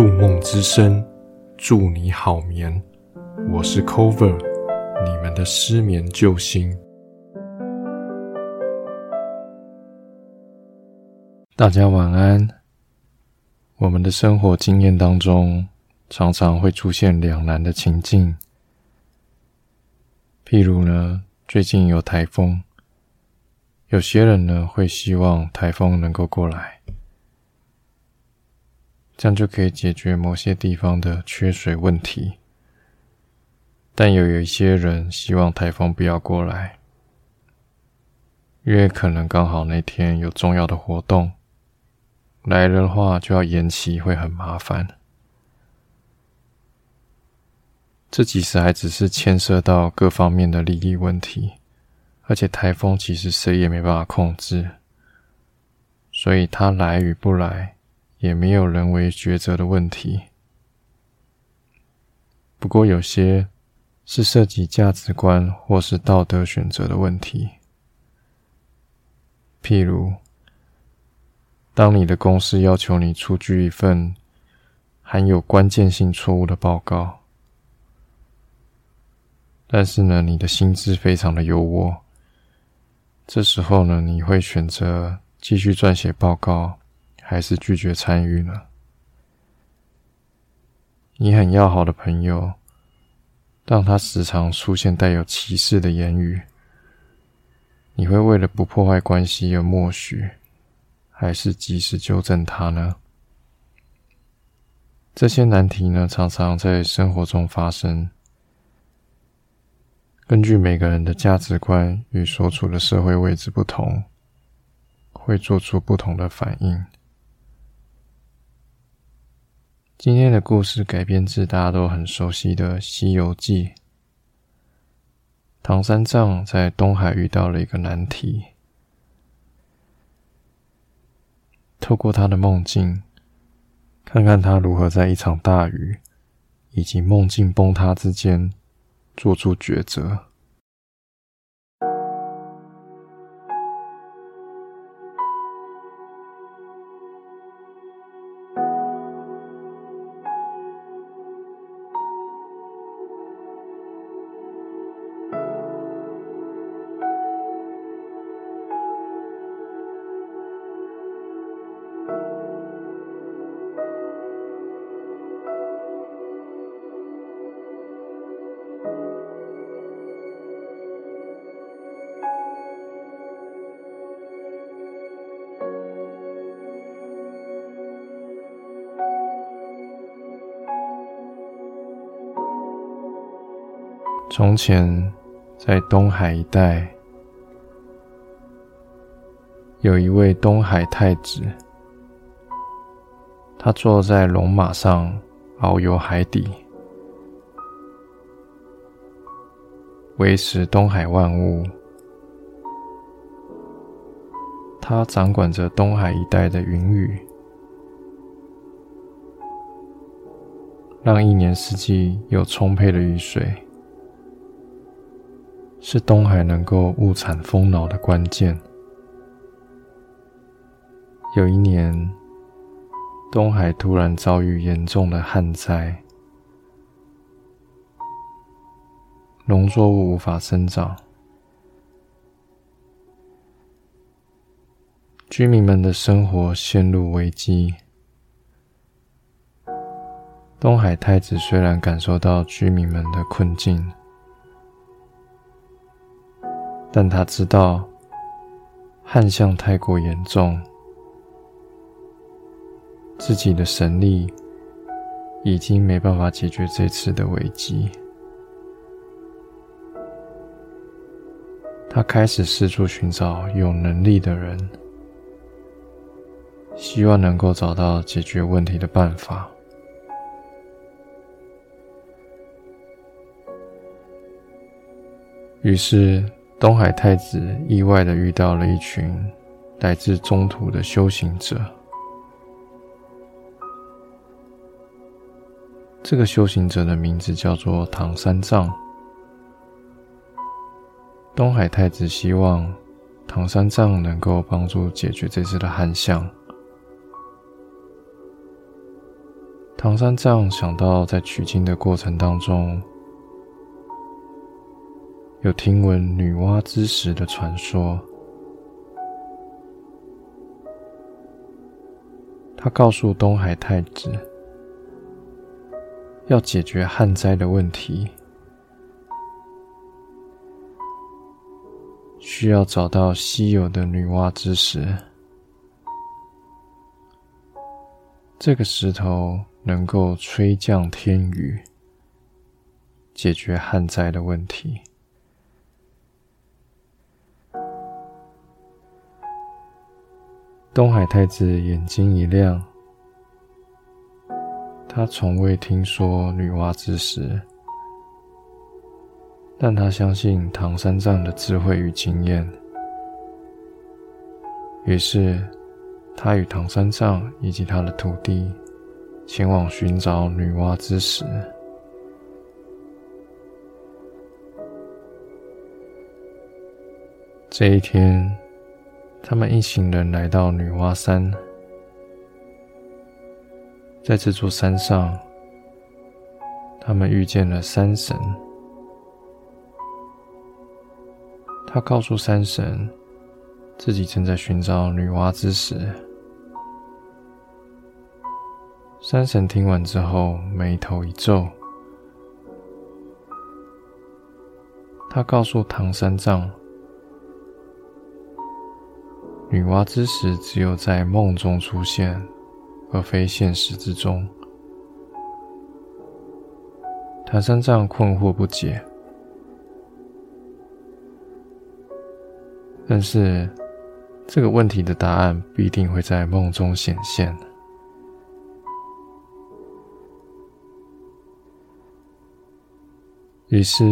入梦之声，祝你好眠。我是 Cover，你们的失眠救星。大家晚安。我们的生活经验当中，常常会出现两难的情境。譬如呢，最近有台风，有些人呢会希望台风能够过来。这样就可以解决某些地方的缺水问题，但又有一些人希望台风不要过来，因为可能刚好那天有重要的活动，来了的话就要延期，会很麻烦。这其实还只是牵涉到各方面的利益问题，而且台风其实谁也没办法控制，所以它来与不来。也没有人为抉择的问题。不过，有些是涉及价值观或是道德选择的问题。譬如，当你的公司要求你出具一份含有关键性错误的报告，但是呢，你的薪资非常的优渥，这时候呢，你会选择继续撰写报告。还是拒绝参与呢？你很要好的朋友，当他时常出现带有歧视的言语，你会为了不破坏关系而默许，还是及时纠正他呢？这些难题呢，常常在生活中发生。根据每个人的价值观与所处的社会位置不同，会做出不同的反应。今天的故事改编自大家都很熟悉的《西游记》。唐三藏在东海遇到了一个难题，透过他的梦境，看看他如何在一场大雨以及梦境崩塌之间做出抉择。从前，在东海一带，有一位东海太子，他坐在龙马上遨游海底，维持东海万物。他掌管着东海一带的云雨，让一年四季有充沛的雨水。是东海能够物产丰饶的关键。有一年，东海突然遭遇严重的旱灾，农作物无法生长，居民们的生活陷入危机。东海太子虽然感受到居民们的困境。但他知道旱象太过严重，自己的神力已经没办法解决这次的危机。他开始四处寻找有能力的人，希望能够找到解决问题的办法。于是。东海太子意外的遇到了一群来自中土的修行者。这个修行者的名字叫做唐三藏。东海太子希望唐三藏能够帮助解决这次的旱象。唐三藏想到，在取经的过程当中，有听闻女娲之石的传说。他告诉东海太子，要解决旱灾的问题，需要找到稀有的女娲之石。这个石头能够吹降天雨，解决旱灾的问题。东海太子眼睛一亮，他从未听说女娲之石，但他相信唐三藏的智慧与经验。于是，他与唐三藏以及他的徒弟前往寻找女娲之石。这一天。他们一行人来到女娲山，在这座山上，他们遇见了山神。他告诉山神，自己正在寻找女娲之石。山神听完之后，眉头一皱，他告诉唐三藏。女娲之石只有在梦中出现，而非现实之中。唐三藏困惑不解，但是这个问题的答案必定会在梦中显现。于是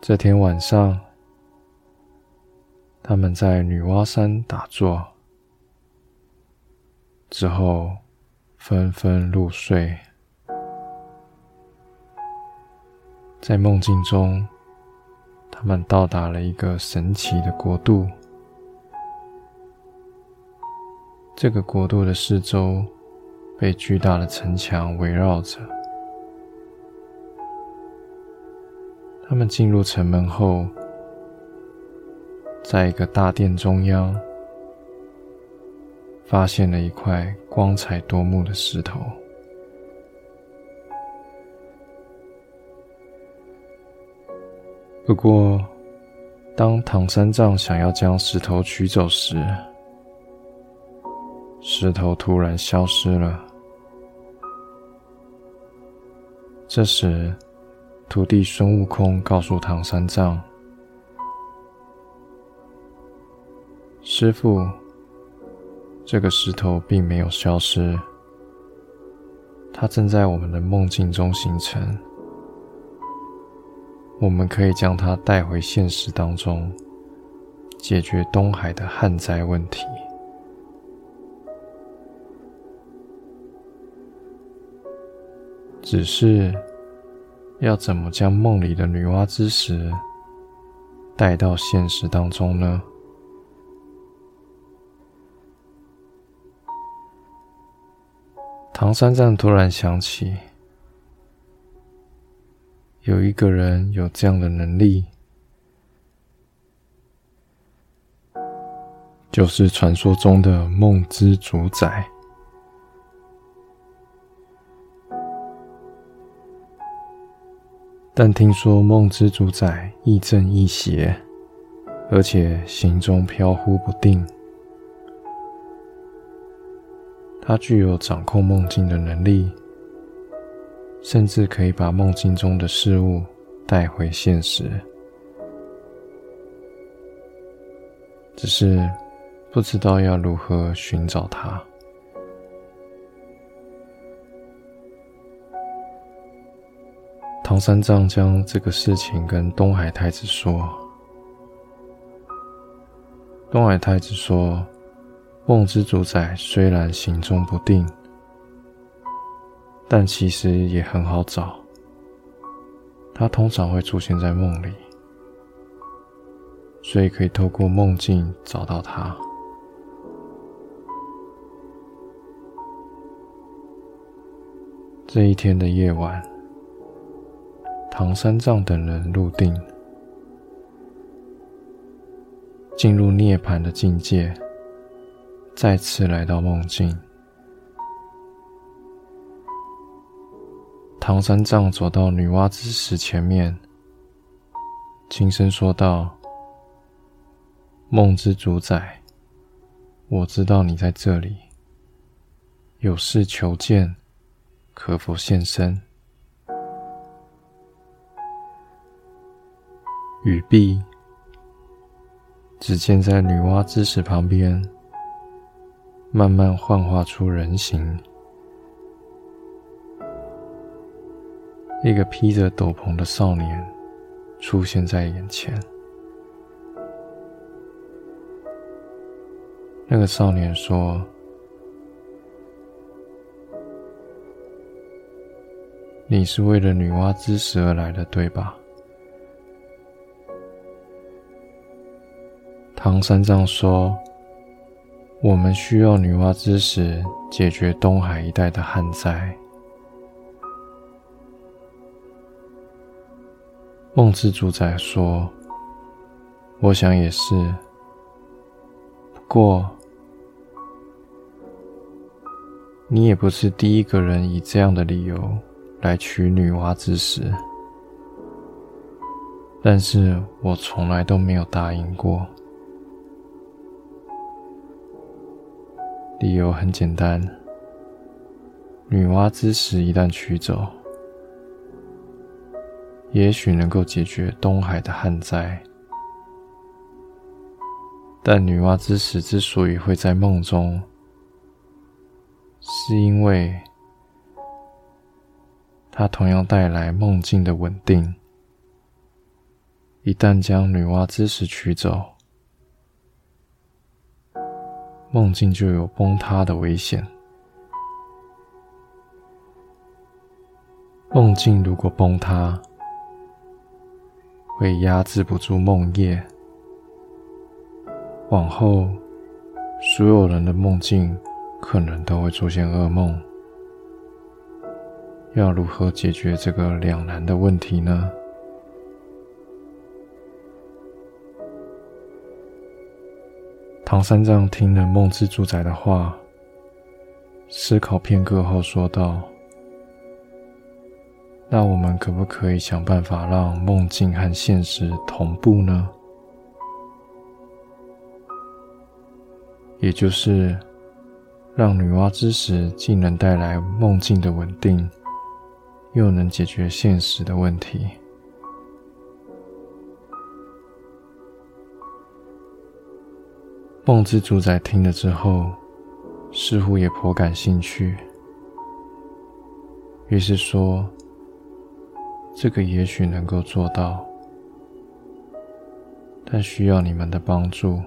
这天晚上。他们在女娲山打坐之后，纷纷入睡。在梦境中，他们到达了一个神奇的国度。这个国度的四周被巨大的城墙围绕着。他们进入城门后。在一个大殿中央，发现了一块光彩夺目的石头。不过，当唐三藏想要将石头取走时，石头突然消失了。这时，徒弟孙悟空告诉唐三藏。师傅，这个石头并没有消失，它正在我们的梦境中形成。我们可以将它带回现实当中，解决东海的旱灾问题。只是要怎么将梦里的女娲之石带到现实当中呢？唐三藏突然想起，有一个人有这样的能力，就是传说中的梦之主宰。但听说梦之主宰亦正亦邪，而且行踪飘忽不定。他具有掌控梦境的能力，甚至可以把梦境中的事物带回现实。只是不知道要如何寻找他。唐三藏将这个事情跟东海太子说，东海太子说。梦之主宰虽然行踪不定，但其实也很好找。他通常会出现在梦里，所以可以透过梦境找到他。这一天的夜晚，唐三藏等人入定，进入涅槃的境界，再次来到梦境。唐三藏走到女娲之石前面，轻声说道：“梦之主宰，我知道你在这里，有事求见，可否现身？”语毕，只见在女娲之石旁边，慢慢幻化出人形。一个披着斗篷的少年出现在眼前。那个少年说：“你是为了女娲之石而来的，对吧？”唐三藏说：“我们需要女娲之石解决东海一带的旱灾。”梦之主宰说：“我想也是。不过，你也不是第一个人以这样的理由来娶女娲之石。但是我从来都没有答应过。理由很简单：女娲之石一旦取走。”也许能够解决东海的旱灾，但女娲之石之所以会在梦中，是因为它同样带来梦境的稳定。一旦将女娲之石取走，梦境就有崩塌的危险。梦境如果崩塌，会压制不住梦夜，往后所有人的梦境可能都会出现噩梦。要如何解决这个两难的问题呢？唐三藏听了梦之主宰的话，思考片刻后说道。那我们可不可以想办法让梦境和现实同步呢？也就是让女娲之石既能带来梦境的稳定，又能解决现实的问题。梦之主宰听了之后，似乎也颇感兴趣，于是说。这个也许能够做到，但需要你们的帮助。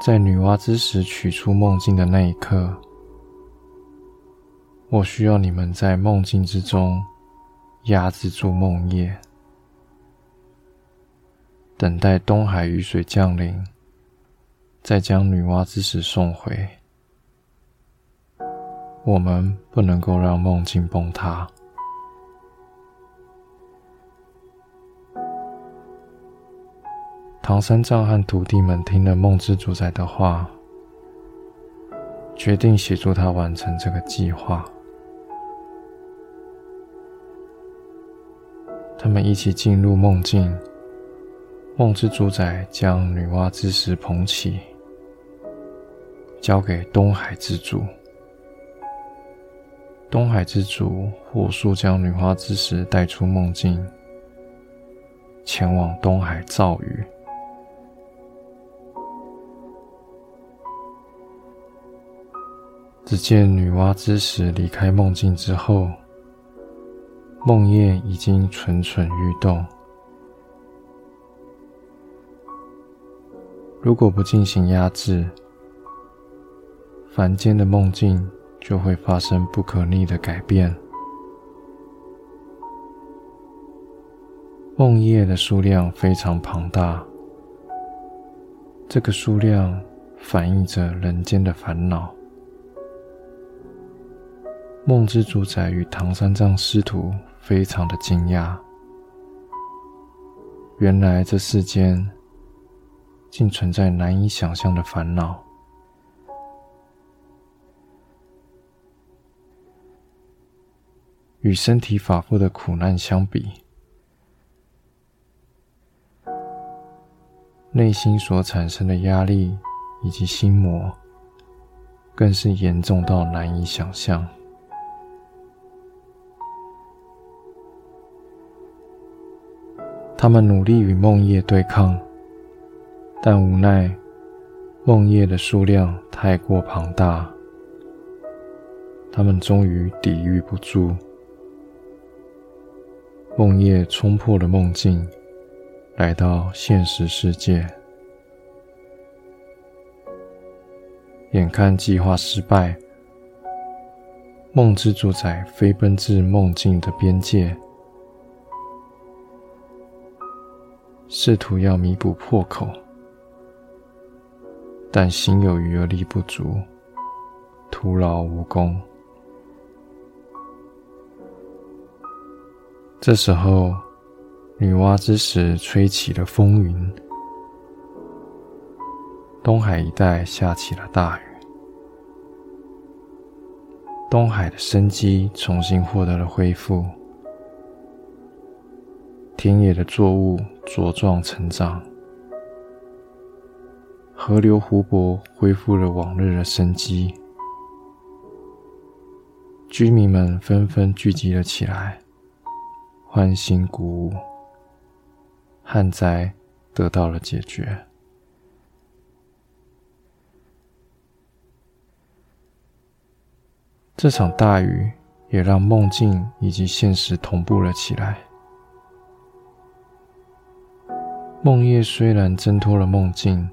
在女娲之石取出梦境的那一刻，我需要你们在梦境之中压制住梦魇，等待东海雨水降临，再将女娲之石送回。我们不能够让梦境崩塌。唐三藏和徒弟们听了梦之主宰的话，决定协助他完成这个计划。他们一起进入梦境，梦之主宰将女娲之石捧起，交给东海之主。东海之主火速将女娲之石带出梦境，前往东海造雨。只见女娲之石离开梦境之后，梦魇已经蠢蠢欲动。如果不进行压制，凡间的梦境。就会发生不可逆的改变。梦魇的数量非常庞大，这个数量反映着人间的烦恼。梦之主宰与唐三藏师徒非常的惊讶，原来这世间竟存在难以想象的烦恼。与身体法复的苦难相比，内心所产生的压力以及心魔，更是严重到难以想象。他们努力与梦魇对抗，但无奈梦魇的数量太过庞大，他们终于抵御不住。梦魇冲破了梦境，来到现实世界。眼看计划失败，梦之主宰飞奔至梦境的边界，试图要弥补破口，但心有余而力不足，徒劳无功。这时候，女娲之石吹起了风云，东海一带下起了大雨，东海的生机重新获得了恢复，田野的作物茁壮成长，河流湖泊恢复了往日的生机，居民们纷纷聚集了起来。欢欣鼓舞，旱灾得到了解决。这场大雨也让梦境以及现实同步了起来。梦夜虽然挣脱了梦境，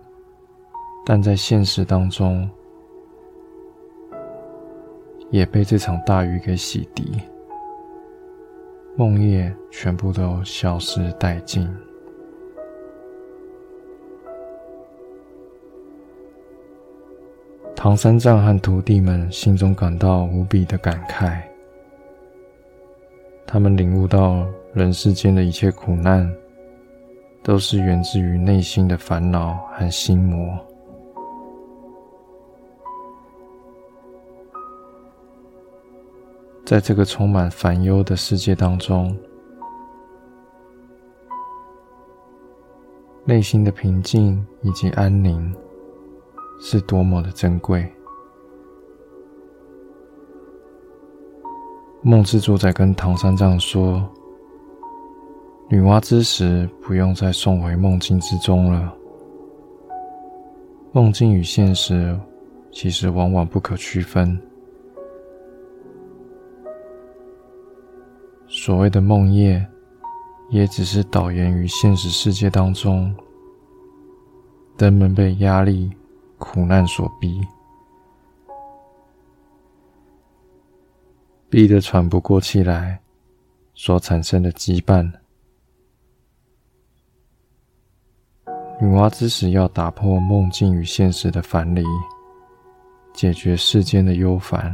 但在现实当中也被这场大雨给洗涤。梦魇全部都消失殆尽。唐三藏和徒弟们心中感到无比的感慨，他们领悟到人世间的一切苦难，都是源自于内心的烦恼和心魔。在这个充满烦忧的世界当中，内心的平静以及安宁是多么的珍贵。梦之主宰跟唐三藏说：“女娲之时不用再送回梦境之中了。梦境与现实其实往往不可区分。”所谓的梦魇，也只是导言于现实世界当中，人们被压力、苦难所逼，逼得喘不过气来，所产生的羁绊。女娲之时要打破梦境与现实的樊篱，解决世间的忧烦。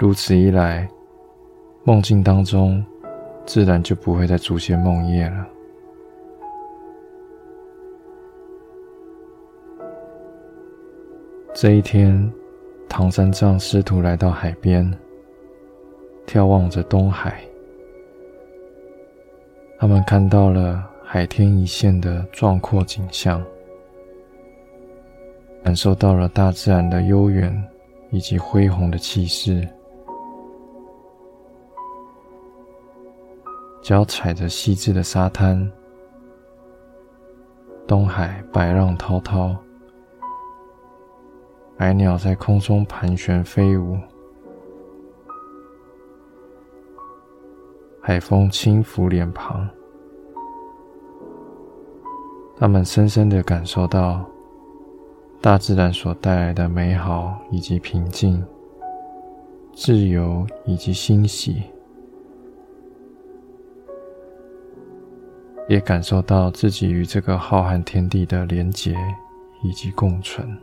如此一来，梦境当中自然就不会再出现梦魇了。这一天，唐三藏师徒来到海边，眺望着东海，他们看到了海天一线的壮阔景象，感受到了大自然的悠远以及恢宏的气势。脚踩着细致的沙滩，东海白浪滔滔，白鸟在空中盘旋飞舞，海风轻拂脸庞，他们深深的感受到大自然所带来的美好以及平静、自由以及欣喜。也感受到自己与这个浩瀚天地的连结以及共存。